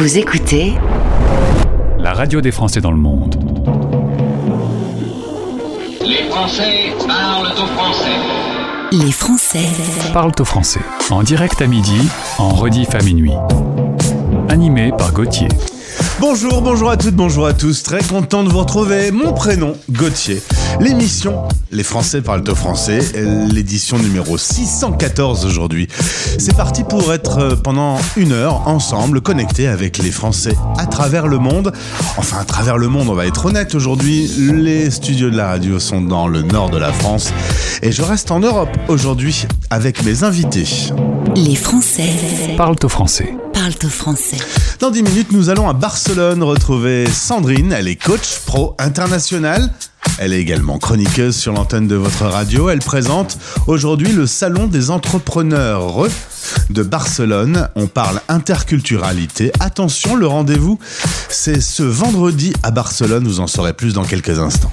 Vous écoutez la radio des Français dans le monde. Les Français parlent au français. Les Français Parlent au français. En direct à midi, en rediff à minuit. Animé par Gauthier. Bonjour, bonjour à toutes, bonjour à tous. Très content de vous retrouver. Mon prénom, Gauthier. L'émission Les Français parlent au français, l'édition numéro 614 aujourd'hui. C'est parti pour être euh, pendant une heure ensemble connectés avec les Français à travers le monde. Enfin, à travers le monde, on va être honnête aujourd'hui. Les studios de la radio sont dans le nord de la France et je reste en Europe aujourd'hui avec mes invités. Les Français Parlent au français. Dans 10 minutes, nous allons à Barcelone retrouver Sandrine. Elle est coach pro international. Elle est également chroniqueuse sur l'antenne de votre radio. Elle présente aujourd'hui le Salon des entrepreneurs de Barcelone. On parle interculturalité. Attention, le rendez-vous, c'est ce vendredi à Barcelone. Vous en saurez plus dans quelques instants.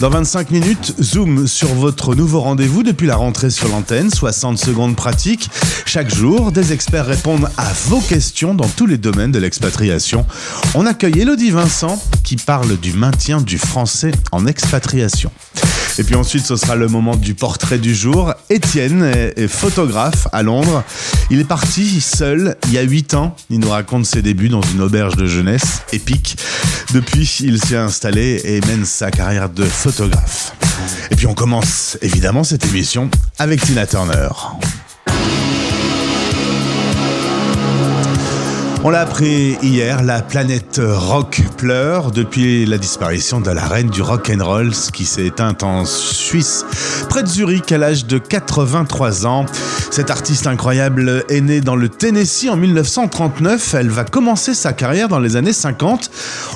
Dans 25 minutes, zoom sur votre nouveau rendez-vous depuis la rentrée sur l'antenne, 60 secondes pratiques. Chaque jour, des experts répondent à vos questions dans tous les domaines de l'expatriation. On accueille Elodie Vincent qui parle du maintien du français en expatriation. Et puis ensuite, ce sera le moment du portrait du jour. Étienne est photographe à Londres. Il est parti seul il y a 8 ans. Il nous raconte ses débuts dans une auberge de jeunesse épique. Depuis, il s'est installé et mène sa carrière de photographe. Et puis on commence évidemment cette émission avec Tina Turner. On l'a appris hier, la planète rock pleure depuis la disparition de la reine du rock and roll qui s'est éteinte en Suisse, près de Zurich à l'âge de 83 ans. Cette artiste incroyable est née dans le Tennessee en 1939. Elle va commencer sa carrière dans les années 50.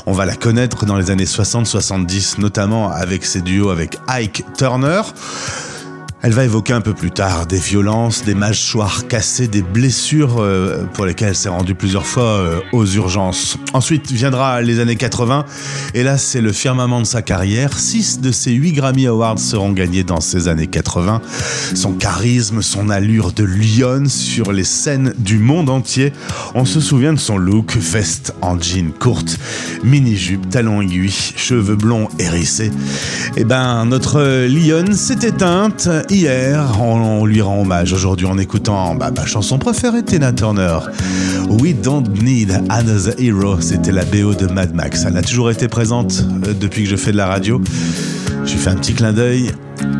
On va la connaître dans les années 60-70, notamment avec ses duos avec Ike Turner. Elle va évoquer un peu plus tard des violences, des mâchoires cassées, des blessures euh, pour lesquelles elle s'est rendue plusieurs fois euh, aux urgences. Ensuite viendra les années 80 et là c'est le firmament de sa carrière. Six de ses huit Grammy Awards seront gagnés dans ces années 80. Son charisme, son allure de lionne sur les scènes du monde entier. On se souvient de son look, veste en jean courte, mini-jupe, talons aiguilles, cheveux blonds hérissés. Eh ben notre lionne s'est éteinte hier, on, lui rend hommage aujourd'hui en écoutant bah, ma chanson préférée, Tina Turner. We Don't Need Another Hero, c'était la BO de Mad Max. Elle a toujours été présente euh, depuis que je fais de la radio. Je lui fais un petit clin d'œil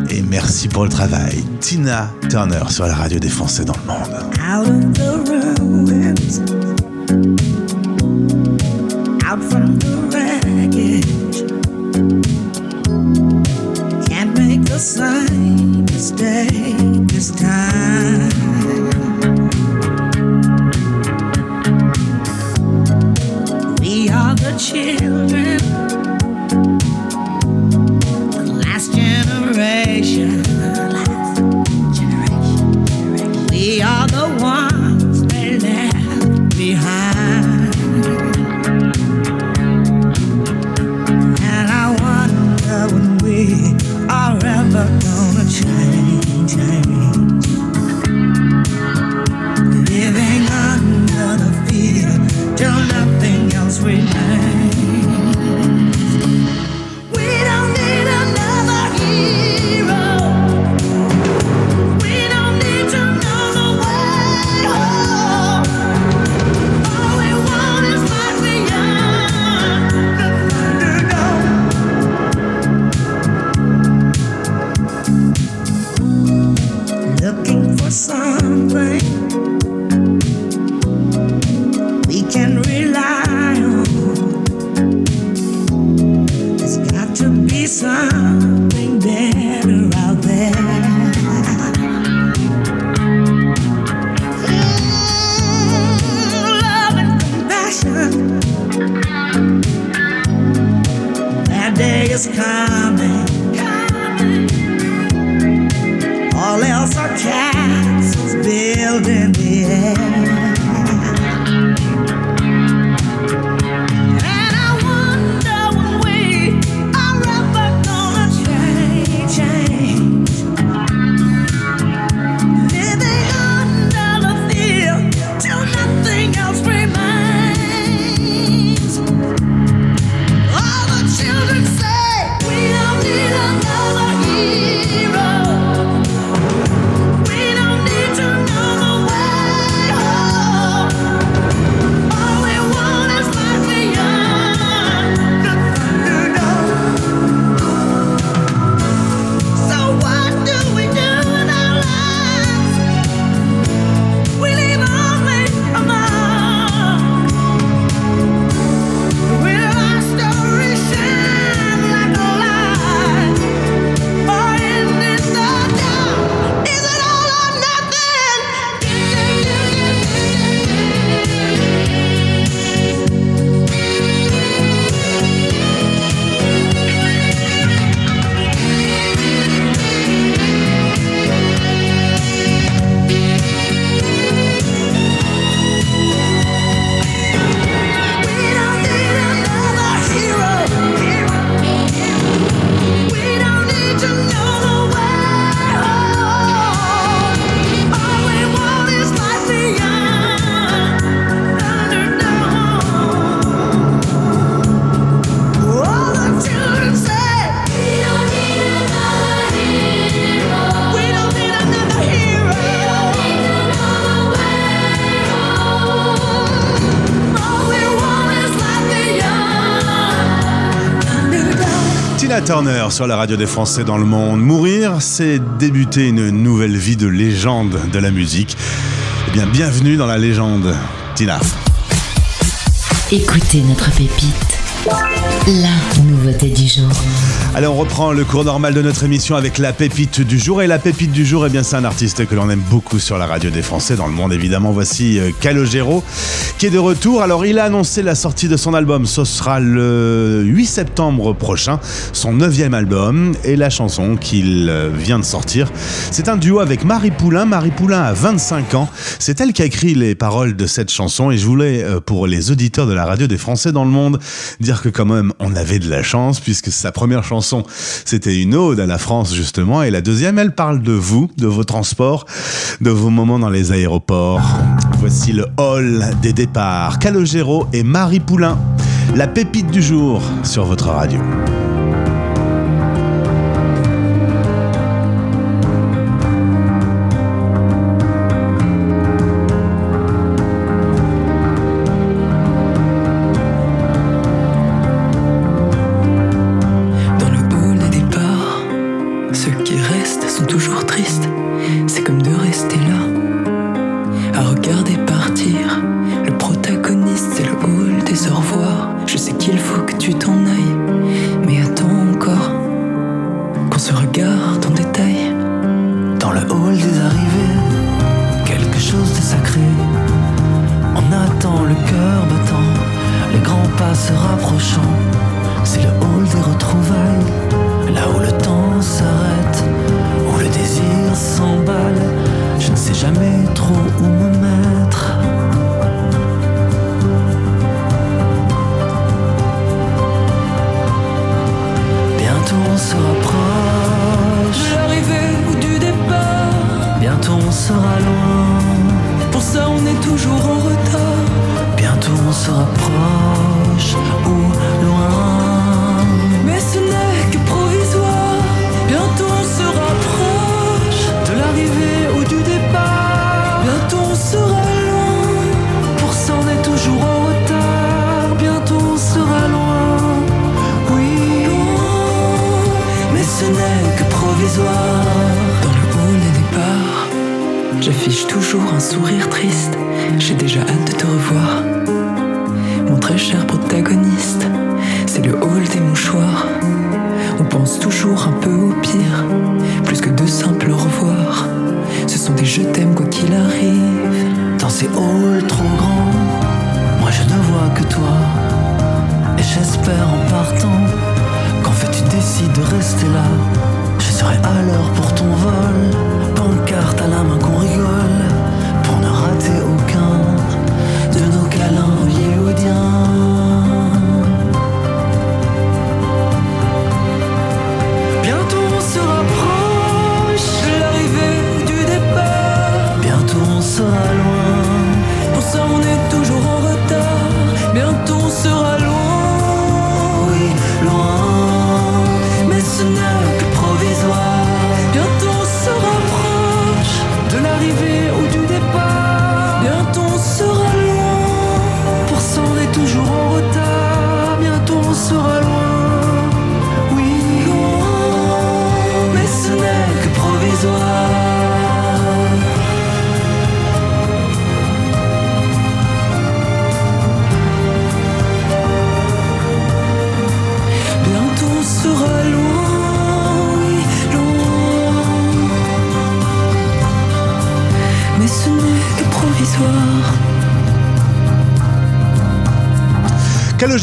et merci pour le travail. Tina Turner sur la radio des Français dans le monde. Out from the same mistake this time. Sur la radio des Français dans le monde. Mourir, c'est débuter une nouvelle vie de légende de la musique. Eh bien, bienvenue dans la légende. Tina. Écoutez notre pépite. La nouveauté du jour. Allez, on reprend le cours normal de notre émission avec la pépite du jour. Et la pépite du jour, eh bien, c'est un artiste que l'on aime beaucoup sur la radio des Français dans le monde, évidemment. Voici euh, Calogero qui est de retour. Alors, il a annoncé la sortie de son album. Ce sera le 8 septembre prochain, son neuvième album. Et la chanson qu'il euh, vient de sortir, c'est un duo avec Marie Poulain. Marie Poulain a 25 ans. C'est elle qui a écrit les paroles de cette chanson. Et je voulais, euh, pour les auditeurs de la radio des Français dans le monde, dire que quand on avait de la chance puisque sa première chanson, c'était une ode à la France justement. Et la deuxième, elle parle de vous, de vos transports, de vos moments dans les aéroports. Voici le hall des départs. Calogero et Marie Poulain. La pépite du jour sur votre radio.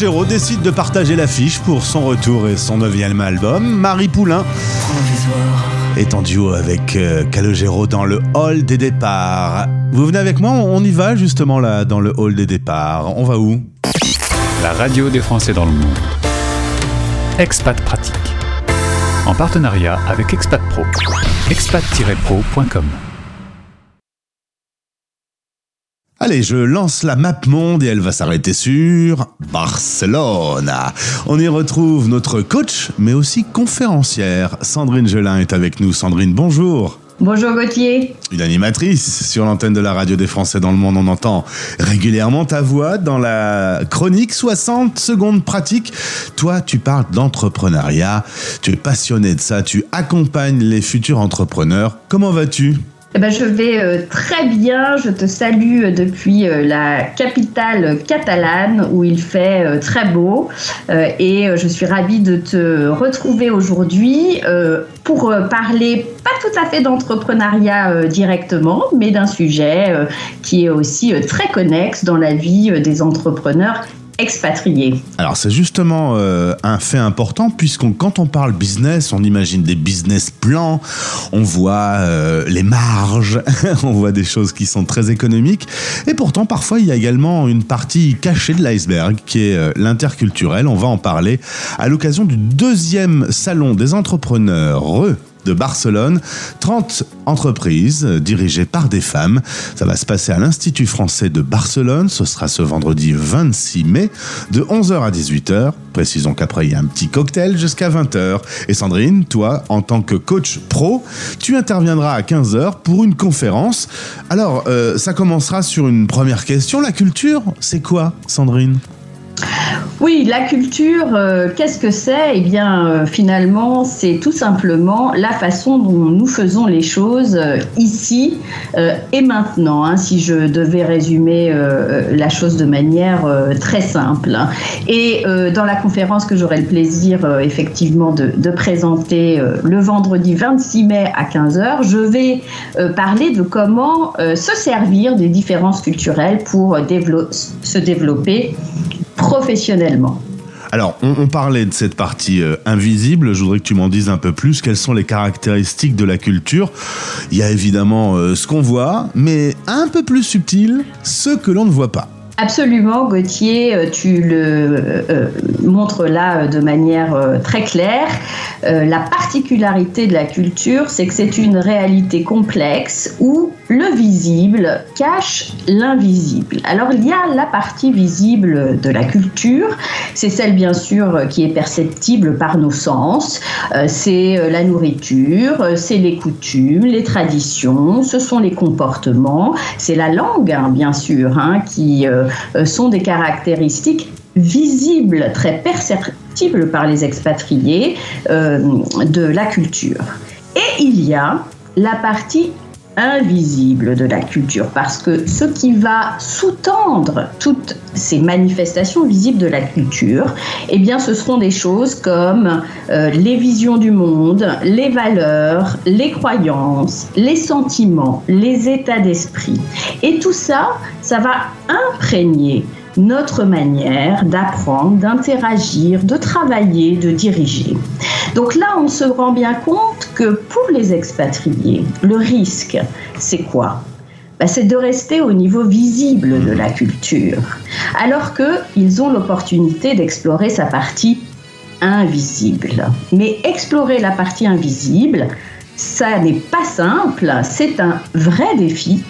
Calogero décide de partager l'affiche pour son retour et son neuvième album. Marie Poulain est en duo avec euh, Calogero dans le hall des départs. Vous venez avec moi On y va justement là, dans le hall des départs. On va où? La radio des Français dans le monde. Expat Pratique. En partenariat avec Expat Pro. expat-pro.com. Allez, je lance la map monde et elle va s'arrêter sur Barcelone. On y retrouve notre coach, mais aussi conférencière. Sandrine Gelin est avec nous. Sandrine, bonjour. Bonjour Gauthier. Une animatrice sur l'antenne de la radio des Français dans le monde. On entend régulièrement ta voix dans la chronique 60 secondes pratiques. Toi, tu parles d'entrepreneuriat. Tu es passionné de ça. Tu accompagnes les futurs entrepreneurs. Comment vas-tu? Eh ben, je vais euh, très bien. Je te salue euh, depuis euh, la capitale catalane où il fait très beau. Et je suis ravie de te retrouver aujourd'hui pour parler pas tout à fait d'entrepreneuriat directement, mais d'un sujet qui est aussi très connexe dans la vie des entrepreneurs Alors c'est justement euh, un fait important puisqu'on quand on parle business, on imagine des business plans, on voit euh, les marges, on voit des choses qui sont très économiques et pourtant parfois il y a également une partie cachée de l'iceberg qui est euh, l'interculturel. On va en parler à l'occasion du deuxième salon des entrepreneurs. De Barcelone, 30 entreprises dirigées par des femmes. Ça va se passer à l'Institut français de Barcelone. Ce sera ce vendredi 26 mai de 11h à 18h. Précisons qu'après, il y a un petit cocktail jusqu'à 20h. Et Sandrine, toi, en tant que coach pro, tu interviendras à 15h pour une conférence. Alors, euh, ça commencera sur une première question. La culture, c'est quoi, Sandrine? Oui, la culture, euh, qu'est-ce que c'est? Eh bien, euh, finalement, c'est tout simplement la façon dont nous faisons les choses euh, ici et maintenant, hein, si je devais résumer la chose de manière très simple. hein. Et dans la conférence que j'aurai le plaisir effectivement de, présenter le vendredi 26 mai à 15h, je vais parler de comment se servir des différences culturelles pour se développer professionnellement. Alors, on, on parlait de cette partie euh, invisible. Je voudrais que tu m'en dises un peu plus. Quelles sont les caractéristiques de la culture? Il y a évidemment euh, ce qu'on voit, mais un peu plus subtil, ce que l'on ne voit pas. Absolument, Gauthier, euh, tu le euh, montres là de manière très claire. La particularité de la culture, c'est que c'est une réalité complexe où le visible cache l'invisible. Alors il y a la partie visible de la culture, c'est celle bien sûr qui est perceptible par nos sens, Euh, c'est euh, la nourriture, euh, c'est les coutumes, les traditions, ce sont les comportements, c'est la langue hein, bien sûr, hein, qui sont des caractéristiques visibles, très perceptibles par les expatriés de la culture. Et il y a la partie invisible de la culture, parce que ce qui va sous-tendre toutes ces manifestations visibles de la culture, eh bien, ce seront des choses comme euh, les visions du monde, les valeurs, les croyances, les sentiments, les états d'esprit. Et tout ça, ça va imprégner notre manière d'apprendre, d'interagir, de travailler, de diriger. Donc là, on se rend bien compte que pour les expatriés, le risque, c'est quoi? Bah, C'est de rester au niveau visible de la culture, alors qu'ils ont l'opportunité d'explorer sa partie invisible. Mais explorer la partie invisible, ça n'est pas simple, c'est un vrai défi.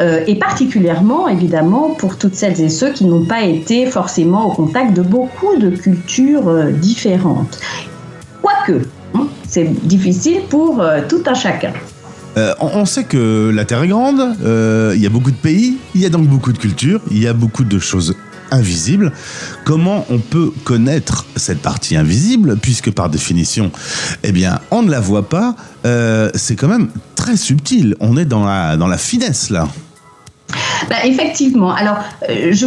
Euh, et particulièrement, évidemment, pour toutes celles et ceux qui n'ont pas été forcément au contact de beaucoup de cultures euh, différentes. Quoique, hein, c'est difficile pour euh, tout un chacun. On, sait que la Terre est grande, il y a beaucoup de pays, il y a donc beaucoup de cultures, il y a beaucoup de choses invisibles. Comment on peut connaître cette partie invisible, puisque par définition, eh bien, on ne la voit pas, c'est quand même très subtil. On est dans la, dans la finesse là. Bah, effectivement. Alors, euh, je,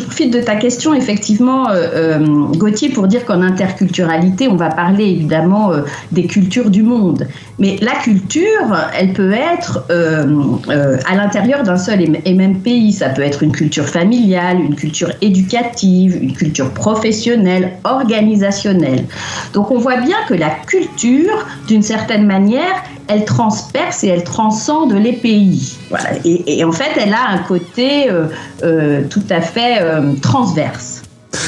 profite de ta question, effectivement, euh, euh, Gauthier, pour dire qu'en interculturalité, on va parler évidemment des cultures du monde. Mais la culture, elle peut être à l'intérieur d'un seul et même pays. Ça peut être une culture familiale, une culture éducative, une culture professionnelle, organisationnelle. Donc, on voit bien que la culture, d'une certaine manière, elle transperce et elle transcende les pays. Et en fait, elle a un côté euh, euh, tout à fait euh, transverse.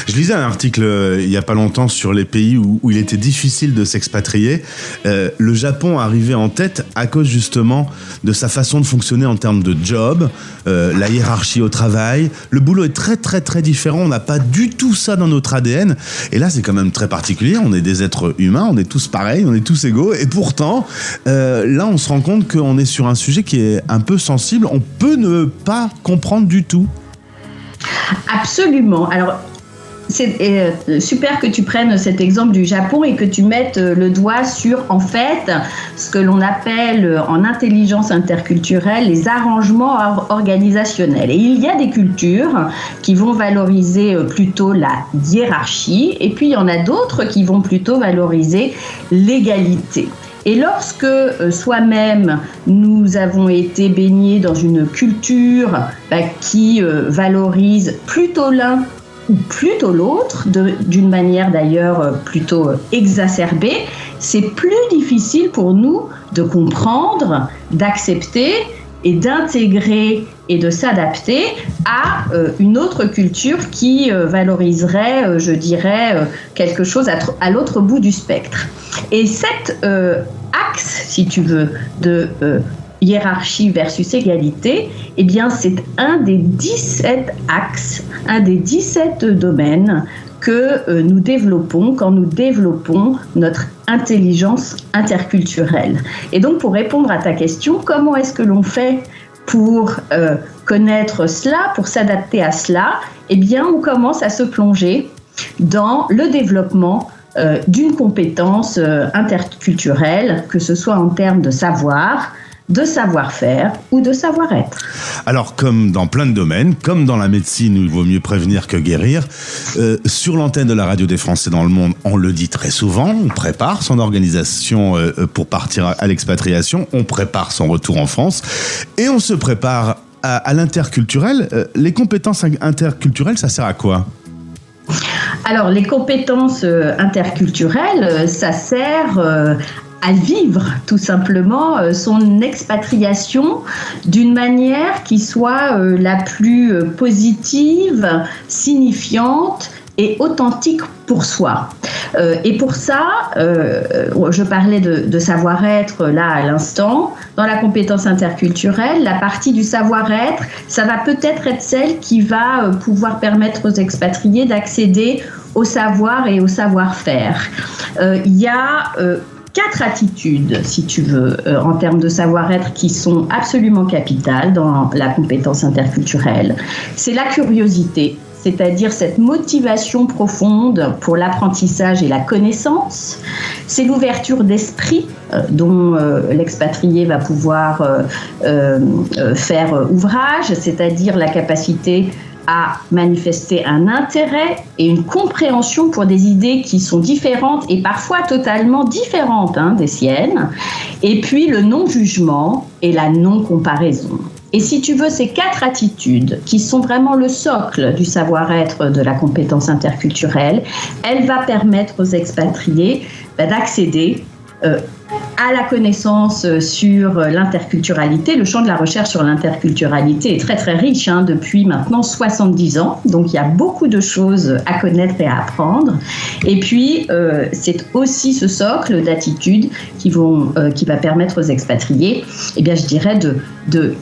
Je lisais un article euh, il y a pas longtemps sur les pays où, il était difficile de s'expatrier. Euh, le Japon arrivait en tête à cause justement de sa façon de fonctionner en termes de job, euh, la hiérarchie au travail. Le boulot est très très très différent. On n'a pas du tout ça dans notre ADN. Et là, c'est quand même très particulier. On est des êtres humains, on est tous pareils, on est tous égaux. Et pourtant, là, on se rend compte qu'on est sur un sujet qui est un peu sensible. On peut ne pas comprendre du tout. Absolument. Alors, c'est euh, super que tu prennes cet exemple du Japon et que tu mettes euh, le doigt sur, en fait, ce que l'on appelle euh, en intelligence interculturelle les arrangements or- organisationnels. Et il y a des cultures qui vont valoriser plutôt la hiérarchie et puis il y en a d'autres qui vont plutôt valoriser l'égalité. Et lorsque soi-même nous avons été baignés dans une culture bah, qui valorise plutôt l'un ou plutôt l'autre, d'une manière d'ailleurs euh, plutôt euh, exacerbée, c'est plus difficile pour nous de comprendre, d'accepter et d'intégrer et de s'adapter à euh, une autre culture qui valoriserait, je dirais, quelque chose à, tr- à l'autre bout du spectre. Et cet axe, si tu veux, de hiérarchie versus égalité, eh bien, c'est un des 17 axes, un des 17 domaines que euh, nous développons quand nous développons notre intelligence interculturelle. Et donc, pour répondre à ta question, comment est-ce que l'on fait pour euh, connaître cela, pour s'adapter à cela Eh bien, on commence à se plonger dans le développement euh, d'une compétence interculturelle, que ce soit en termes de savoir, de savoir-faire ou de savoir-être. Alors, comme dans plein de domaines, comme dans la médecine où il vaut mieux prévenir que guérir, euh, sur l'antenne de la radio des Français dans le monde, on le dit très souvent, on prépare son organisation euh, pour partir à, l'expatriation, on prépare son retour en France et on se prépare à, à l'interculturel. Euh, les compétences in- interculturelles, ça sert à quoi? Alors, les compétences euh, interculturelles, euh, ça sert euh, à vivre tout simplement euh, son expatriation d'une manière qui soit euh, la plus euh, positive, signifiante et authentique pour soi. Et pour ça, je parlais de, de savoir-être là à l'instant. Dans la compétence interculturelle, la partie du savoir-être, ça va peut-être être celle qui va pouvoir permettre aux expatriés d'accéder au savoir et au savoir-faire. Il y a quatre attitudes, si tu veux, euh, en termes de savoir-être qui sont absolument capitales dans la compétence interculturelle. C'est la curiosité, c'est-à-dire cette motivation profonde pour l'apprentissage et la connaissance. C'est l'ouverture d'esprit euh, dont euh, l'expatrié va pouvoir faire ouvrage, c'est-à-dire la capacité à manifester un intérêt et une compréhension pour des idées qui sont différentes et parfois totalement différentes hein, des siennes. Et puis le non-jugement et la non-comparaison. Et si tu veux, ces quatre attitudes, qui sont vraiment le socle du savoir-être de la compétence interculturelle, elle va permettre aux expatriés bah, d'accéder euh, à la connaissance euh, sur euh, l'interculturalité. Le champ de la recherche sur l'interculturalité est très très riche hein, depuis maintenant 70 ans. Donc il y a beaucoup de choses à connaître et à apprendre. Et puis euh, c'est aussi ce socle d'attitudes qui, vont, euh, qui va permettre aux expatriés, eh bien, je dirais, de, de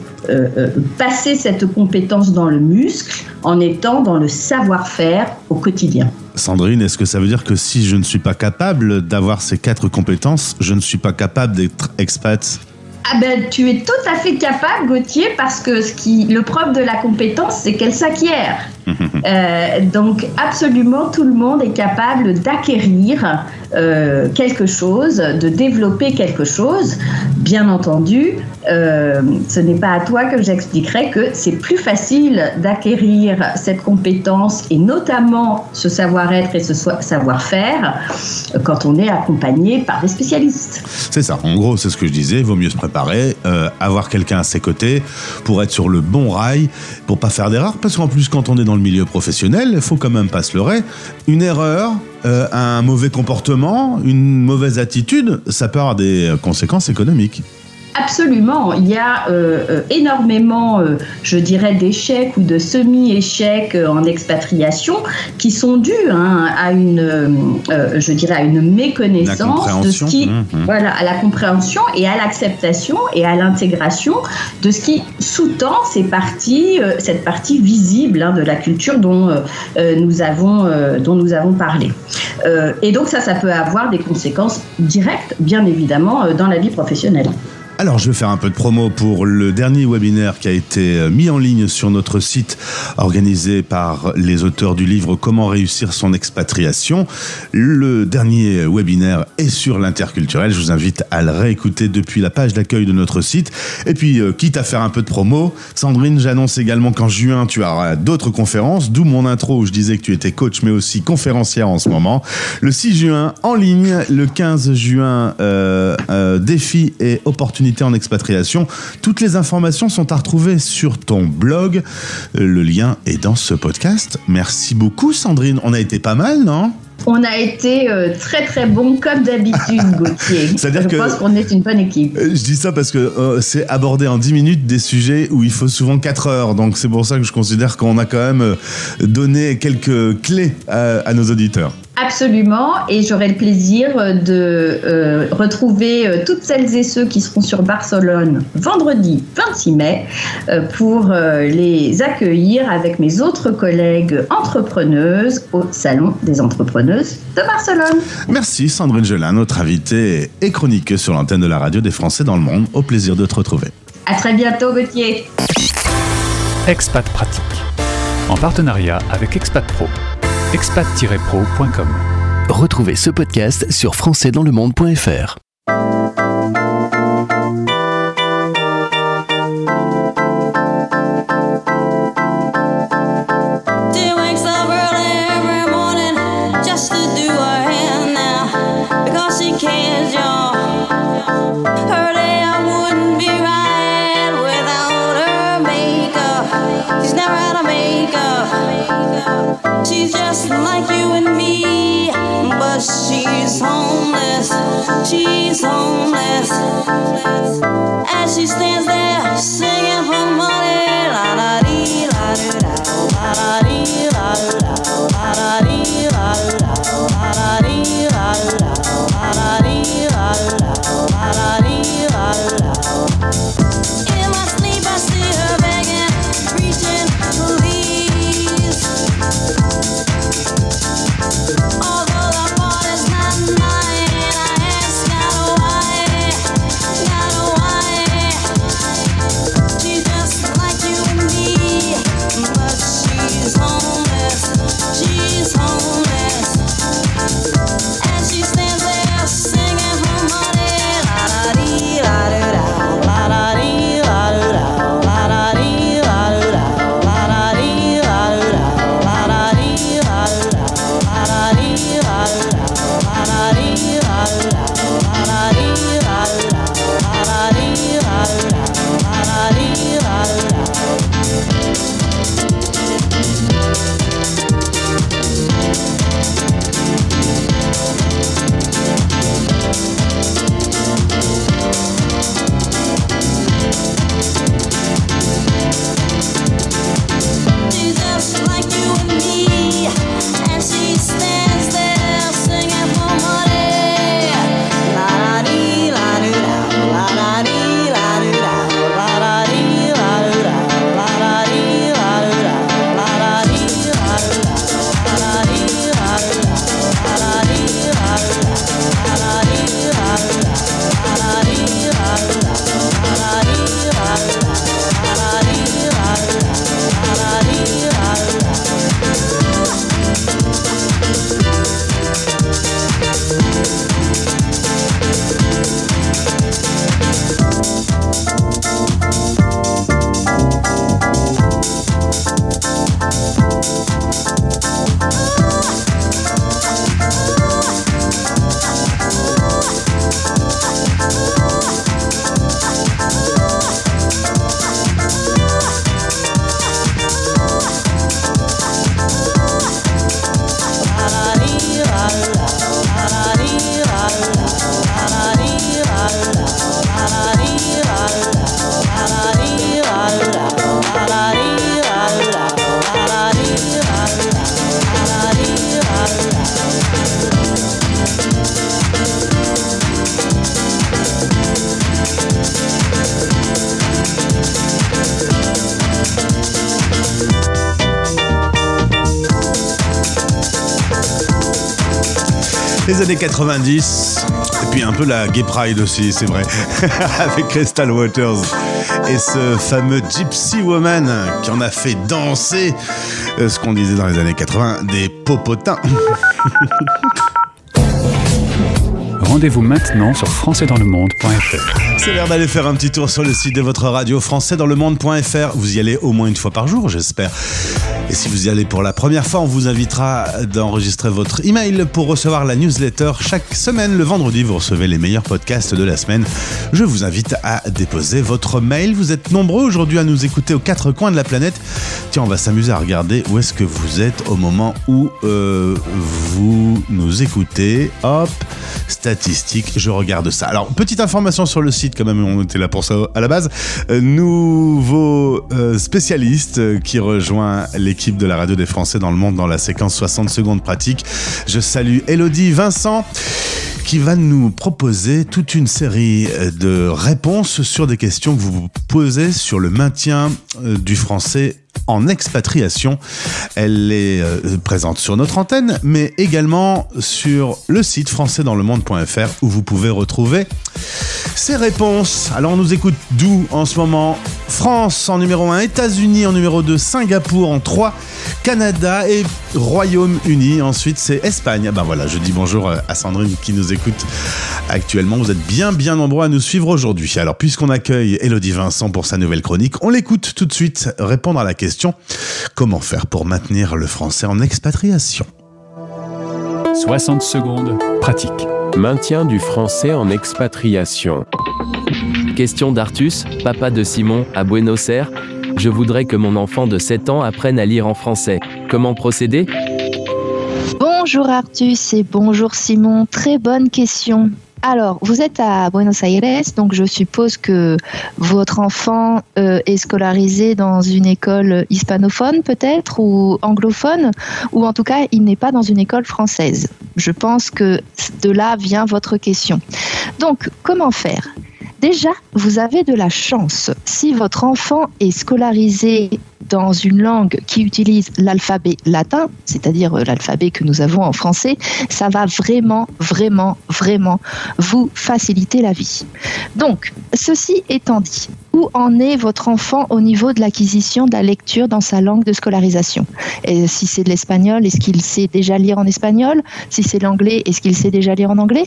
passer cette compétence dans le muscle en étant dans le savoir-faire au quotidien. Sandrine, est-ce que ça veut dire que si je ne suis pas capable d'avoir ces quatre compétences, je ne suis pas capable d'être expat? Ah ben, tu es tout à fait capable, Gauthier, parce que ce qui, le propre de la compétence, c'est qu'elle s'acquiert. Euh, donc, absolument, tout le monde est capable d'acquérir euh, quelque chose, de développer quelque chose. Bien entendu, euh, ce n'est pas à toi que j'expliquerai que c'est plus facile d'acquérir cette compétence et notamment ce savoir-être et ce savoir-faire quand on est accompagné par des spécialistes. C'est ça, en gros, c'est ce que je disais, vaut mieux se préparer, avoir quelqu'un à ses côtés pour être sur le bon rail, pour pas faire d'erreur, parce qu'en plus, quand on est dans le milieu professionnel, il faut quand même pas se leurrer. Une erreur, euh, un mauvais comportement, une mauvaise attitude, ça avoir des conséquences économiques. Absolument, il y a euh, euh, énormément, euh, je dirais, d'échecs ou de semi-échecs euh, en expatriation qui sont dus hein, à une, je dirais, à une méconnaissance de ce qui, Mhm. voilà, à la compréhension et à l'acceptation et à l'intégration de ce qui sous-tend ces parties, cette partie visible hein, de la culture dont nous avons, dont nous avons parlé. Et donc ça, ça peut avoir des conséquences directes, bien évidemment, dans la vie professionnelle. Alors, je vais faire un peu de promo pour le dernier webinaire qui a été euh, mis en ligne sur notre site, organisé par les auteurs du livre Comment réussir son expatriation. Le dernier webinaire est sur l'interculturel. Je vous invite à le réécouter depuis la page d'accueil de notre site. Et puis, euh, quitte à faire un peu de promo, Sandrine, j'annonce également qu'en juin, tu auras d'autres conférences, d'où mon intro où je disais que tu étais coach, mais aussi conférencière en ce moment. Le 6 juin, en ligne. Le 15 juin, euh, euh, défis et opportunités en expatriation. Toutes les informations sont à retrouver sur ton blog. Le lien est dans ce podcast. Merci beaucoup, Sandrine. On a été pas mal, non? On a été euh, très très bon comme d'habitude, Gauthier. C'est-à-dire Je que- pense qu'on est une bonne équipe. Euh, Je dis ça parce que euh, c'est aborder en 10 minutes des sujets où il faut souvent 4 heures. Donc c'est pour ça que je considère qu'on a quand même donné quelques clés à, à nos auditeurs. Absolument, et j'aurai le plaisir euh, de euh, retrouver euh, toutes celles et ceux qui seront sur Barcelone vendredi 26 mai euh, pour euh, les accueillir avec mes autres collègues entrepreneuses au Salon des entrepreneuses de Barcelone. Merci Sandrine Gelin, notre invitée et chroniqueuse sur l'antenne de la radio des Français dans le monde. Au plaisir de te retrouver. À très bientôt, Gauthier. Expat Pratique. En partenariat avec Expat Pro. expat-pro.com. Retrouvez ce podcast sur françaisdanslemonde.fr. She's just like you and me, but she's homeless. She's homeless. As she stands there singing for money, la da dee, la da, la da dee, la Les années 90, et puis un peu la Gay Pride aussi, c'est vrai, avec Crystal Waters et ce fameux Gypsy Woman qui en a fait danser euh, ce qu'on disait dans les années 80, des popotins. Rendez-vous maintenant sur françaisdanslemonde.fr. C'est l'heure d'aller faire un petit tour sur le site de votre radio françaisdanslemonde.fr. Vous y allez au moins une fois par jour, j'espère. Et si vous y allez pour la première fois, on vous invitera d'enregistrer votre email pour recevoir la newsletter. Chaque semaine, le vendredi, vous recevez les meilleurs podcasts de la semaine. Je vous invite à déposer votre mail. Vous êtes nombreux aujourd'hui à nous écouter aux quatre coins de la planète. Tiens, on va s'amuser à regarder où est-ce que vous êtes au moment où euh, vous nous écoutez. Hop, statistiques, je regarde ça. Alors, petite information sur le site, quand même, on était là pour ça à la base. Euh, nouveau euh, spécialiste qui rejoint de la radio des Français dans le monde dans la séquence 60 secondes pratique. Je salue Elodie Vincent qui va nous proposer toute une série euh, de réponses sur des questions que vous vous posez sur le maintien euh, du français en expatriation. Elle est euh, présente sur notre antenne, mais également sur le site françaisdanslemonde.fr où vous pouvez retrouver ces réponses. Alors on nous écoute d'où en ce moment? France en numéro 1, États-Unis en numéro 2, Singapour en 3, Canada et Royaume-Uni. Ensuite c'est Espagne. Ah ben voilà, je dis bonjour à Sandrine qui nous écoute actuellement. Vous êtes bien bien nombreux à nous suivre aujourd'hui. Alors puisqu'on accueille Elodie Vincent pour sa nouvelle chronique, on l'écoute tout de suite répondre à la question comment faire pour maintenir le français en expatriation? 60 secondes pratique. Maintien du français en expatriation. Question d'Artus, papa de Simon, à Buenos Aires. Je voudrais que mon enfant de 7 ans apprenne à lire en français. Comment procéder? Bonjour Artus et bonjour Simon, très bonne question. Alors, vous êtes à Buenos Aires, donc je suppose que votre enfant euh, est scolarisé dans une école hispanophone peut-être ou anglophone, ou en tout cas il n'est pas dans une école française. Je pense que de là vient votre question. Donc, comment faire? Déjà, vous avez de la chance. Si votre enfant est scolarisé dans une langue qui utilise l'alphabet latin, c'est-à-dire euh, l'alphabet que nous avons en français, ça va vraiment, vraiment, vraiment vous faciliter la vie. Donc, ceci étant dit, où en est votre enfant au niveau de l'acquisition de la lecture dans sa langue de scolarisation? Et Si c'est de l'espagnol, est-ce qu'il sait déjà lire en espagnol? Si c'est l'anglais, est-ce qu'il sait déjà lire en anglais?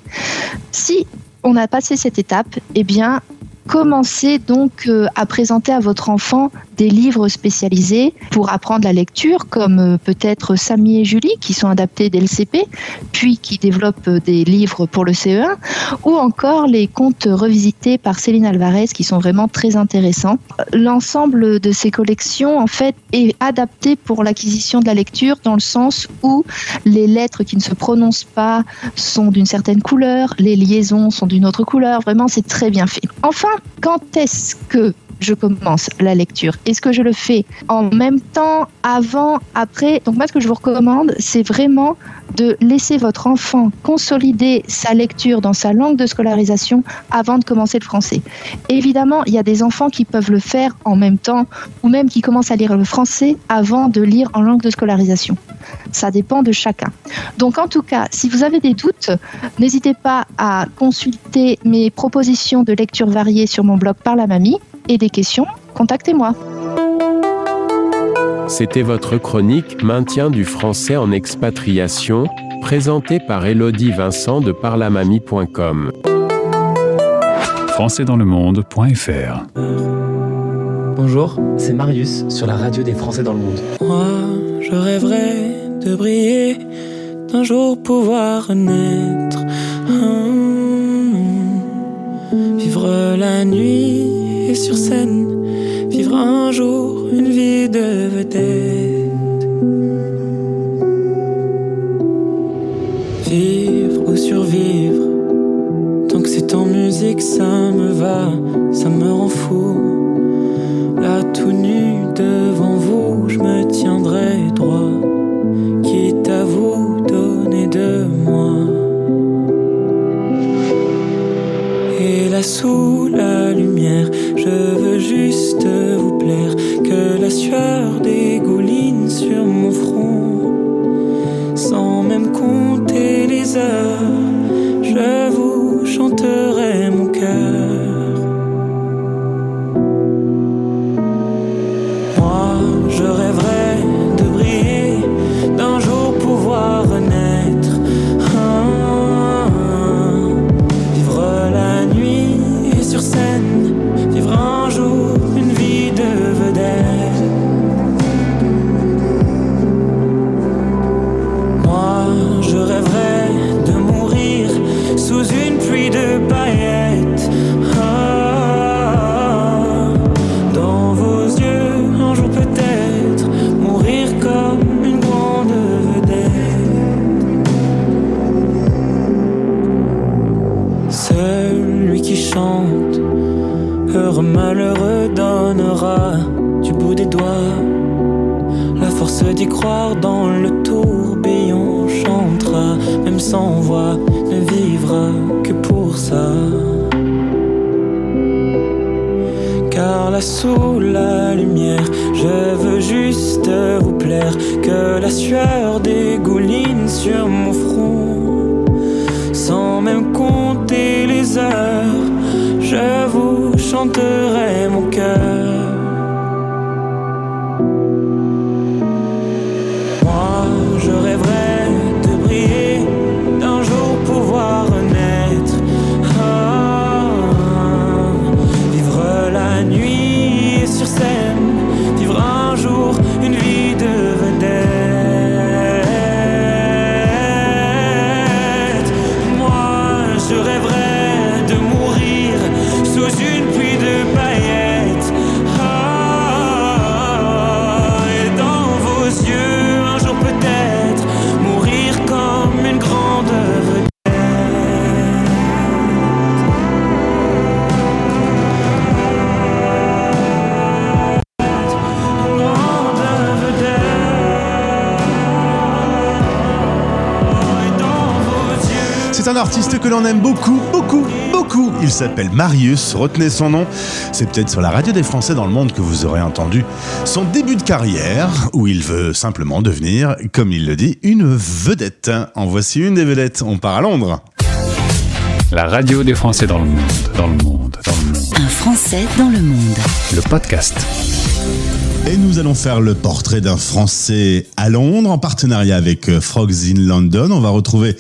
Si on a passé cette étape, eh bien, commencez donc euh, à présenter à votre enfant des livres spécialisés pour apprendre la lecture, comme euh, peut-être Samy et Julie, qui sont adaptés dès le CP, puis qui développent des livres pour le CE1, ou encore les contes revisités par Céline Alvarez, qui sont vraiment très intéressants. L'ensemble de ces collections, en fait, est adapté pour l'acquisition de la lecture, dans le sens où les lettres qui ne se prononcent pas sont d'une certaine couleur, les liaisons sont d'une autre couleur. Vraiment, c'est très bien fait. Enfin, quand est-ce que je commence la lecture Est-ce que je le fais en même temps, avant, après? Donc moi, ce que je vous recommande, c'est vraiment de laisser votre enfant consolider sa lecture dans sa langue de scolarisation avant de commencer le français. Évidemment, il y a des enfants qui peuvent le faire en même temps, ou même qui commencent à lire le français avant de lire en langue de scolarisation. Ça dépend de chacun. Donc en tout cas, si vous avez des doutes, n'hésitez pas à consulter mes propositions de lecture variée sur mon blog Par la Mamie et des questions, contactez-moi. C'était votre chronique Maintien du français en expatriation, présentée par Elodie Vincent de parlamamie.com. françaisdanslemonde.fr Bonjour, c'est Marius sur la radio des Français dans le monde. Moi, je rêverais de briller, d'un jour pouvoir renaître. Hum, Vivre la nuit sur scène, vivre un jour une vie de vedette. Vivre ou survivre, tant que c'est en musique, ça me va, ça me rend fou. Là tout nu devant vous, je me tiendrai droit, quitte à vous donner de moi. Et là sous la lumière, je veux juste vous plaire, que la sueur dégouline sur mon front, sans même compter les heures. Juste vous plaire, que la sueur dégouline sur mon front, sans même compter les heures, je vous chanterai artiste que l'on aime beaucoup, beaucoup, beaucoup. Il s'appelle Marius, retenez son nom. C'est peut-être sur la radio des Français dans le monde que vous aurez entendu son début de carrière, où il veut simplement devenir, comme il le dit, une vedette. En voici une des vedettes. On part à Londres. La radio des Français dans le monde, dans le monde, dans le monde. Un Français dans le monde. Le podcast. Et nous allons faire le portrait d'un Français à Londres en partenariat avec euh, Frogs in London. On va retrouver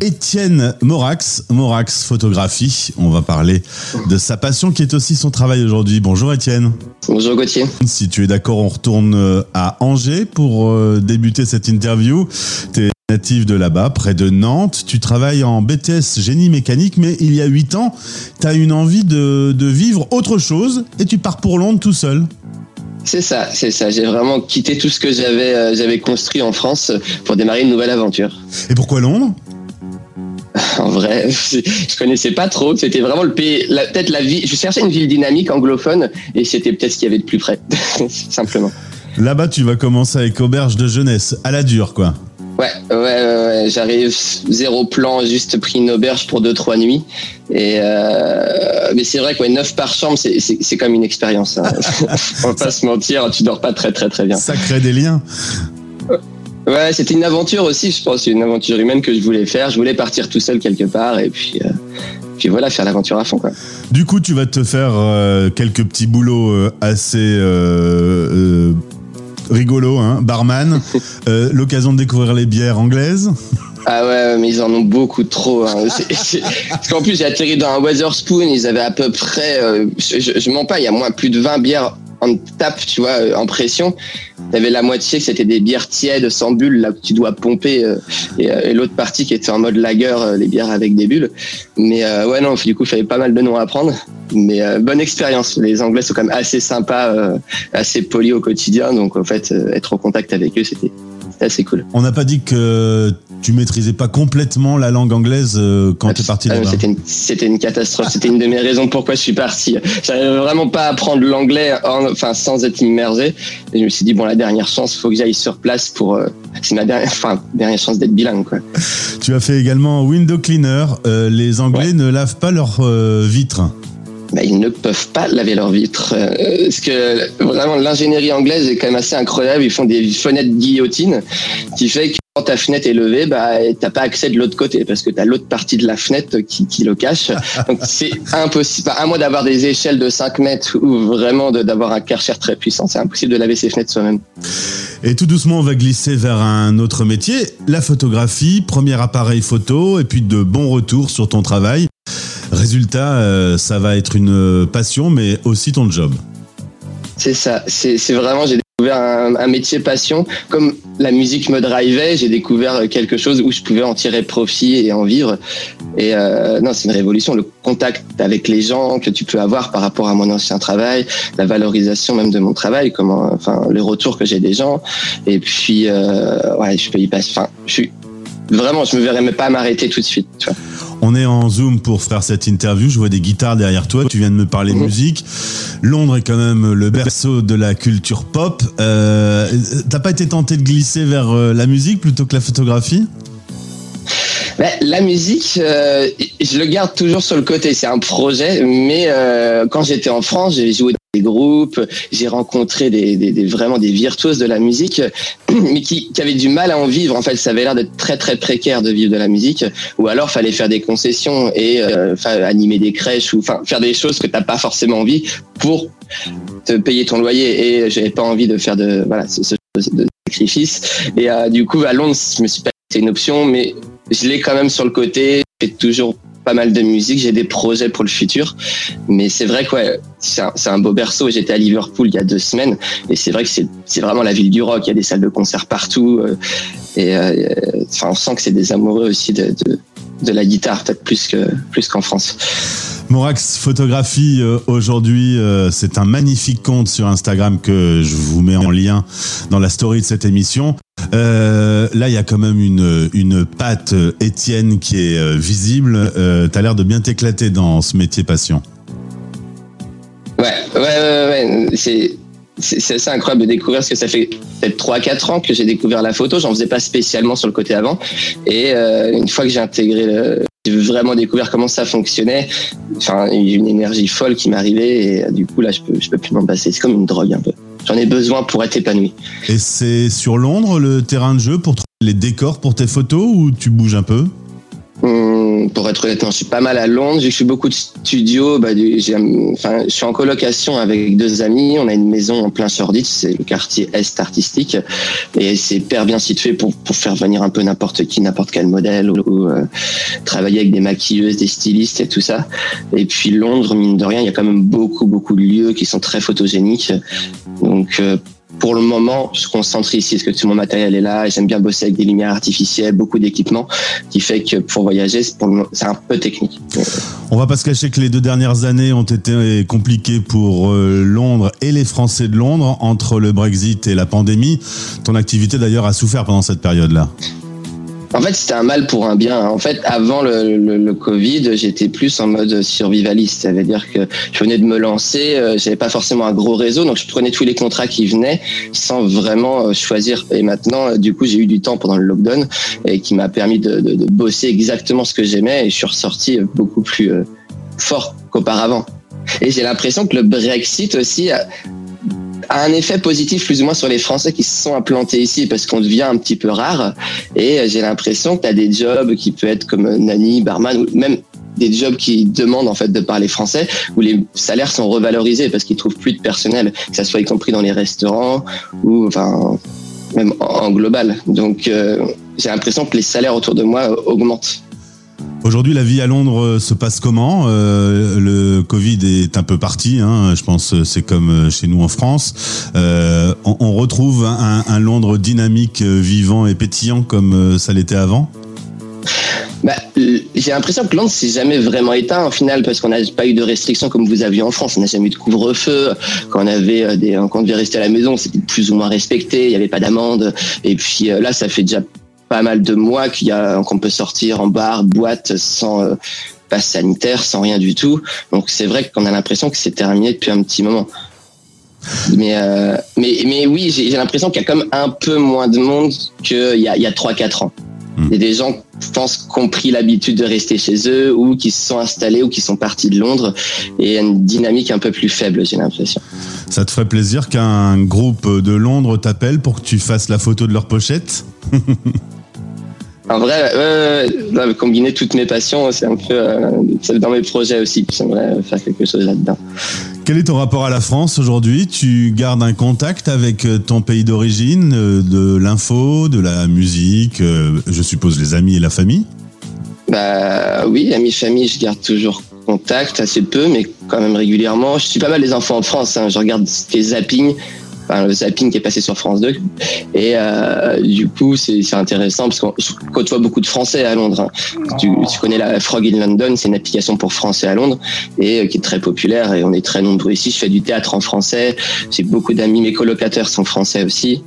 Étienne Morax, Morax Photographie. On va parler de sa passion qui est aussi son travail aujourd'hui. Bonjour Étienne. Bonjour Gauthier. Si tu es d'accord, on retourne euh, à Angers pour euh, débuter cette interview. Tu es natif de là-bas, près de Nantes. Tu travailles en BTS génie mécanique, mais il y a 8 ans, tu as une envie de, de vivre autre chose et tu pars pour Londres tout seul. C'est ça, c'est ça. J'ai vraiment quitté tout ce que j'avais euh, j'avais construit en France pour démarrer une nouvelle aventure. Et pourquoi Londres? En vrai, je connaissais pas trop. C'était vraiment le pays, la- peut-être la vie. Je cherchais une ville dynamique anglophone et c'était peut-être ce qu'il y avait de plus près, simplement. Là-bas, tu vas commencer avec auberge de jeunesse, à la dure, quoi. Ouais, ouais, ouais, ouais. j'arrive zéro plan, juste pris une auberge pour deux trois nuits. Et euh, mais c'est vrai que ouais, neuf par chambre, c'est c'est c'est comme une expérience. Hein. On va pas se mentir, tu dors pas très très très bien. Ça crée des liens. Ouais, c'était une aventure aussi, je pense, une aventure humaine que je voulais faire. Je voulais partir tout seul quelque part et puis, euh, puis voilà, faire l'aventure à fond. Quoi. Du coup, tu vas te faire euh, quelques petits boulots euh, assez euh, rigolos, hein, barman, euh, l'occasion de découvrir les bières anglaises. Ah ouais, mais ils en ont beaucoup trop. hein. Parce qu'en plus, j'ai atterri dans un Weatherspoon, ils avaient à peu près, euh, je, je, je mens pas, il y a moins plus de 20 bières en tape, tu vois, euh, en pression. T'avais la moitié que c'était des bières tièdes sans bulles, là que tu dois pomper, euh, et, euh, et l'autre partie qui était en mode lager, euh, les bières avec des bulles. Mais ouais, non, du coup, j'avais pas mal de noms à apprendre. Mais bonne expérience. Les Anglais sont quand même assez sympas, assez polis au quotidien. Donc, en fait, être en contact avec eux, c'était c'était assez cool. On n'a pas dit que tu maîtrisais pas complètement la langue anglaise euh, quand tu es parti Ah, là-bas. C'était une, catastrophe. C'était une de mes raisons pourquoi je suis parti. J'arrivais vraiment pas à apprendre l'anglais, en- enfin sans être immergé. Et je me suis dit bon, la dernière chance, faut que j'aille sur place pour. euh, c'est ma dernière, enfin dernière chance d'être bilingue quoi. Tu as fait également window cleaner. Euh, les Anglais ne lavent pas leurs euh, vitres. Bah, ils ne peuvent pas laver leurs vitres. Euh, parce que vraiment, l'ingénierie anglaise est quand même assez incroyable. Ils font des fenêtres guillotines qui fait que quand ta fenêtre est levée, bah, t'as pas accès de l'autre côté parce que t'as l'autre partie de la fenêtre qui, qui le cache. Donc c'est impossible. À moins d'avoir des échelles de 5 mètres ou vraiment d'avoir un karcher très puissant, c'est impossible de laver ses fenêtres soi-même. Et tout doucement, on va glisser vers un autre métier, la photographie, premier appareil photo, et puis de bons retours sur ton travail. Résultat, euh, ça va être une passion, mais aussi ton job. C'est ça. C'est vraiment, j'ai découvert un, métier passion. Comme la musique me drivait, j'ai découvert quelque chose où je pouvais en tirer profit et en vivre. Et euh, non, c'est une révolution. Le contact avec les gens que tu peux avoir par rapport à mon ancien travail, la valorisation même de mon travail, comment, enfin, le retour que j'ai des gens. Et puis, euh, ouais, je peux y passer. Enfin, je suis vraiment, je me verrais même pas m'arrêter tout de suite. On est en Zoom pour faire cette interview. Je vois des guitares derrière toi. Tu viens de me parler Mhm. musique. Londres est quand même le berceau de la culture pop. Euh, T'as pas été tenté de glisser vers euh, la musique plutôt que la photographie? Ben, la musique, euh, je le garde toujours sur le côté. C'est un projet, mais euh, quand j'étais en France, j'ai joué dans des groupes, j'ai rencontré des, vraiment des virtuoses de la musique, mais qui, avaient du mal à en vivre. En fait, ça avait l'air d'être très très précaire de vivre de la musique, ou alors fallait faire des concessions et euh, animer des crèches ou enfin faire des choses que t'as pas forcément envie pour te payer ton loyer. Et j'avais pas envie de faire de ce, sacrifice. Et du coup, à Londres, je me suis pas une option, mais je l'ai quand même sur le côté. J'ai toujours pas mal de musique, j'ai des projets pour le futur. Mais c'est vrai que ouais, c'est un, beau berceau. J'étais à Liverpool il y a deux semaines et c'est vrai que c'est vraiment la ville du rock. Il y a des salles de concert partout. euh, et euh, enfin, on sent que c'est des amoureux aussi de, la guitare, peut-être plus plus qu'en France. Morax Photographie, euh, aujourd'hui, euh, c'est un magnifique compte sur Instagram que je vous mets en lien dans la story de cette émission. Euh, là, il y a quand même une, une patte Étienne qui est visible. Euh, T'as l'air de bien t'éclater dans ce métier passion. Ouais, ouais, ouais, ouais. C'est, assez incroyable de découvrir parce que ça fait peut-être 3-4 ans que j'ai découvert la photo. J'en faisais pas spécialement sur le côté avant. Et une fois que j'ai intégré le, j'ai vraiment découvert comment ça fonctionnait. Enfin, il y a eu une énergie folle qui m'arrivait et euh, du coup là, je peux, je peux plus m'en passer. C'est comme une drogue un peu. J'en ai besoin pour être épanoui. Et c'est sur Londres le terrain de jeu pour trouver les décors pour tes photos ou tu bouges un peu? Hum, pour être honnête, non, je suis pas mal à Londres. Vu que je suis beaucoup de studios, bah, enfin, je suis en colocation avec deux amis. On a une maison en plein Shoreditch, c'est le quartier est artistique, et c'est hyper bien situé pour, pour faire venir un peu n'importe qui, n'importe quel modèle, ou, ou, euh, travailler avec des maquilleuses, des stylistes et tout ça. Et puis Londres, mine de rien, il y a quand même beaucoup, beaucoup de lieux qui sont très photogéniques. Donc euh, pour le moment, je concentre ici parce que tout mon matériel est là j'aime bien bosser avec des lumières artificielles, beaucoup d'équipements, qui fait que pour voyager, c'est c'est un peu technique. On va pas se cacher que les deux dernières années ont été compliquées pour euh, Londres et les Français de Londres entre le Brexit et la pandémie. Ton activité d'ailleurs a souffert pendant cette période-là. En fait, c'était un mal pour un bien. En fait, avant le, Covid, j'étais plus en mode survivaliste. Ça veut dire que je venais de me lancer, euh, j'avais pas forcément un gros réseau, donc je prenais tous les contrats qui venaient sans vraiment euh, choisir. Et maintenant, euh, du coup, j'ai eu du temps pendant le lockdown et qui m'a permis de, de, bosser exactement ce que j'aimais et je suis ressorti euh, beaucoup plus fort qu'auparavant. Et j'ai l'impression que le Brexit aussi a un effet positif plus ou moins sur les Français qui se sont implantés ici parce qu'on devient un petit peu rare. Et euh, j'ai l'impression que tu as des jobs qui peuvent être comme nanny, barman, ou même des jobs qui demandent en fait de parler français, où les salaires sont revalorisés parce qu'ils trouvent plus de personnel, que ça soit y compris dans les restaurants ou enfin même en, global. Donc euh, j'ai l'impression que les salaires autour de moi euh, augmentent. Aujourd'hui, la vie à Londres euh, se passe comment? Euh, Le Covid est un peu parti, hein, je pense que c'est comme euh, chez nous en France. Euh, on, retrouve un, Londres dynamique, euh, vivant et pétillant comme euh, ça l'était avant? Bah, euh, j'ai l'impression que Londres s'est jamais vraiment éteint au final parce qu'on n'a pas eu de restrictions comme vous aviez en France. On n'a jamais eu de couvre-feu. Quand on euh, devait rester à la maison, c'était plus ou moins respecté. Il n'y avait pas d'amende. Et puis euh, là, ça fait déjà pas mal de mois qu'il y a qu'on peut sortir en bar, boîte sans euh, passe sanitaire, sans rien du tout. Donc c'est vrai qu'on a l'impression que c'est terminé depuis un petit moment. Mais, euh, mais, mais oui, j'ai l'impression qu'il y a quand même un peu moins de monde qu'il y a, il y a 3-4 ans. Il y a des gens, je pense, qui ont pris l'habitude de rester chez eux ou qui se sont installés ou qui sont partis de Londres et une dynamique un peu plus faible, j'ai l'impression. Ça te ferait plaisir qu'un groupe de Londres t'appelle pour que tu fasses la photo de leur pochette? En vrai, là, combiner toutes mes passions, c'est un peu euh, dans mes projets aussi. J'aimerais faire quelque chose là-dedans. Quel est ton rapport à la France aujourd'hui? Tu gardes un contact avec euh, ton pays d'origine, euh, de l'info, de la musique, je suppose les amis et la famille? Bah oui, amis, famille, je garde toujours contact, assez peu, mais quand même régulièrement. Je suis pas mal les enfants en France, hein, je regarde des zappings enfin, le zapping qui est passé sur France 2. Et euh, du coup, c'est intéressant parce qu'on côtoie beaucoup de Français à Londres. hein. Tu, tu connais la Frog in London, c'est une application pour Français à Londres et euh, qui est très populaire. Et on est très nombreux ici. Je fais du théâtre en français. J'ai beaucoup d'amis. Mes colocataires sont français aussi.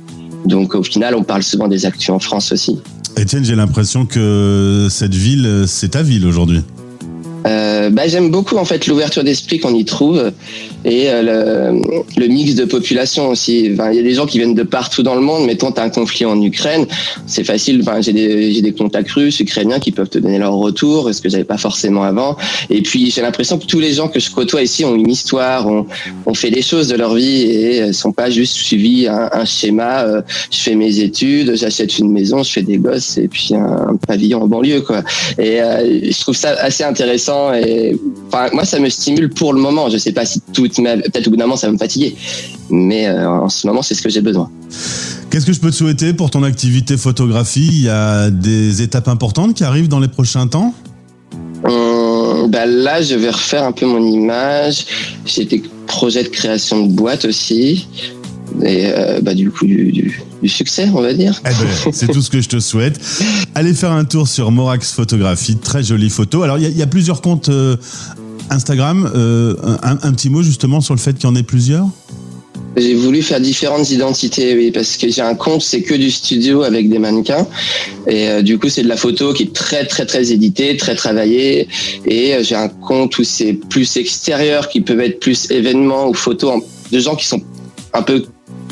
Donc au final, on parle souvent des actus en France aussi. Étienne, j'ai l'impression que cette ville, c'est ta ville aujourd'hui. Euh, bah, j'aime beaucoup en fait l'ouverture d'esprit qu'on y trouve et euh, le, mix de population aussi. Il y a des gens qui viennent de partout dans le monde. Mettons, tu as un conflit en Ukraine, c'est facile. J'ai des, des contacts russes, ukrainiens qui peuvent te donner leur retour, ce que j'avais pas forcément avant. Et puis j'ai l'impression que tous les gens que je côtoie ici ont une histoire, ont, fait des choses de leur vie et euh, sont pas juste suivis un, schéma. je fais mes études, j'achète une maison, je fais des gosses et puis un, un pavillon en banlieue quoi. Et je trouve ça assez intéressant et enfin, moi ça me stimule pour le moment. Je sais pas si toute ma peut-être au bout d'un moment ça va me fatiguer, mais euh, en ce moment c'est ce que j'ai besoin. Qu'est-ce que je peux te souhaiter pour ton activité photographie? Il y a des étapes importantes qui arrivent dans les prochains temps? Hum, bah là, je vais refaire un peu mon image. J'ai des projets de création de boîte aussi. Et euh, bah, du coup, du, du- du succès, on va dire. Eh ben, c'est tout ce que je te souhaite. Allez faire un tour sur Morax Photographie, très jolie photo. Alors, il y, a- il y a plusieurs comptes euh, Instagram. Euh, un, un petit mot justement sur le fait qu'il y en ait plusieurs? J'ai voulu faire différentes identités, oui, parce que j'ai un compte, c'est que du studio avec des mannequins. Et euh, du coup, c'est de la photo qui est très, très, très éditée, très travaillée. Et euh, j'ai un compte où c'est plus extérieur, qui peut être plus événements ou photos en- de gens qui sont un peu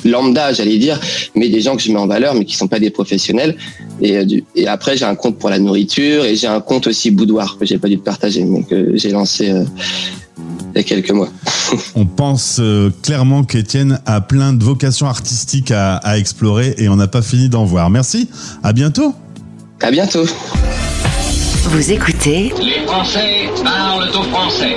lambda, j'allais dire, mais des gens que je mets en valeur, mais qui sont pas des professionnels. Et, euh, et après, j'ai un compte pour la nourriture et j'ai un compte aussi boudoir que j'ai pas dû te partager, mais que j'ai lancé euh, il y a quelques mois. On pense euh, clairement qu'Étienne a plein de vocations artistiques à, à explorer et on n'a pas fini d'en voir. Merci, à bientôt. À bientôt. Vous écoutez Les Français parlent au français.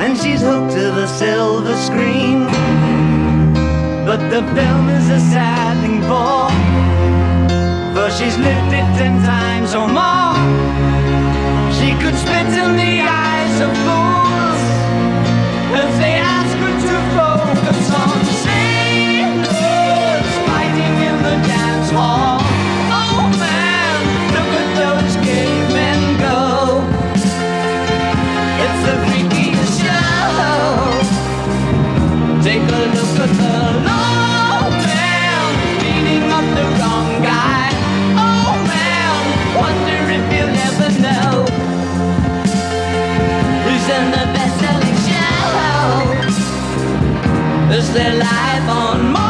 and she's hooked to the silver screen. But the film is a sad thing for, for she's lived it ten times or more. She could spit in the eyes of fools if they ask her to focus on sailors fighting in the dance hall. Take a look at the low man beating up the wrong guy. Oh man, wonder if you'll ever know who's in the best-selling show. Is there life on Mars?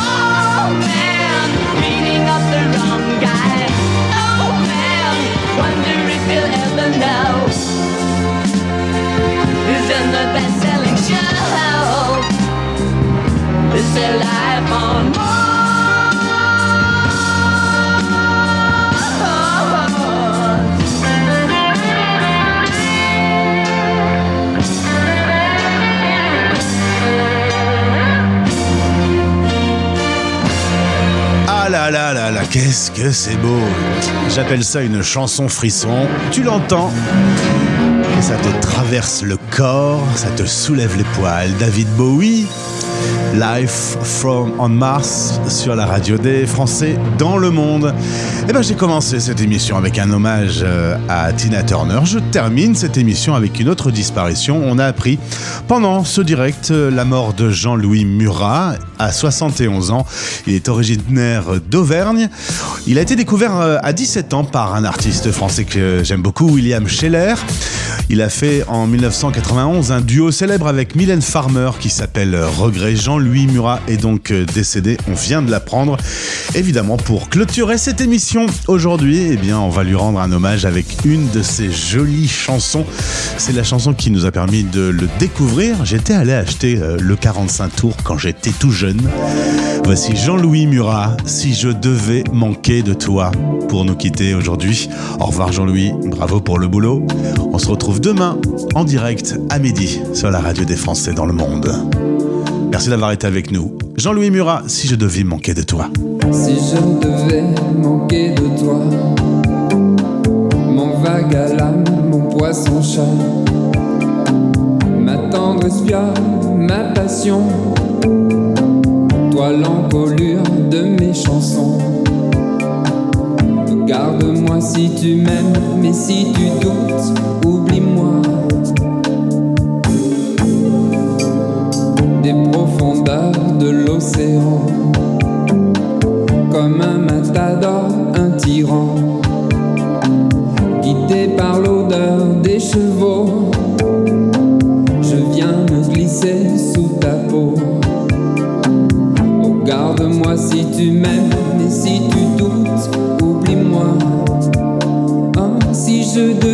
Ah qu'est-ce que c'est beau J'appelle ça une chanson frisson. Tu l'entends et ça te traverse le corps, ça te soulève les poils. David Bowie, Life from on Mars sur la radio des Français dans le monde. Eh ben j'ai commencé cette émission avec un hommage euh, à Tina Turner. Je termine cette émission avec une autre disparition. On a appris pendant ce direct euh, la mort de Jean-Louis Murat à 71 ans. Il est originaire d'Auvergne. Il a été découvert euh, à 17 ans par un artiste français que j'aime beaucoup, William Scheller. Il a fait en 1991 un duo célèbre avec Mylène Farmer qui s'appelle Regret. Jean-Louis Murat est donc décédé, on vient de l'apprendre. Évidemment, pour clôturer cette émission aujourd'hui, eh bien, on va lui rendre un hommage avec une de ses jolies chansons. C'est la chanson qui nous a permis de le découvrir. J'étais allé acheter euh, le 45 tours quand j'étais tout jeune. Voici Jean-Louis Murat, Si je devais manquer de toi, pour nous quitter aujourd'hui. Au revoir Jean-Louis, bravo pour le boulot. On se retrouve demain en direct à midi sur la radio des Français dans le monde. Merci d'avoir été avec nous. Jean-Louis Murat, Si je devais manquer de toi. Si je devais manquer de toi, mon vague à l'âme, mon poisson chat, ma tendre espion, ma passion, toi l'encolure de mes chansons. Garde-moi si tu m'aimes, mais si tu doutes, oublie-moi. Des profondeurs de l'océan comme un matador, un tyran, guidé par l'odeur des chevaux. Je viens me glisser sous ta peau. Oh, garde-moi si tu m'aimes, mais si tu doutes, oublie-moi. Oh, si je devais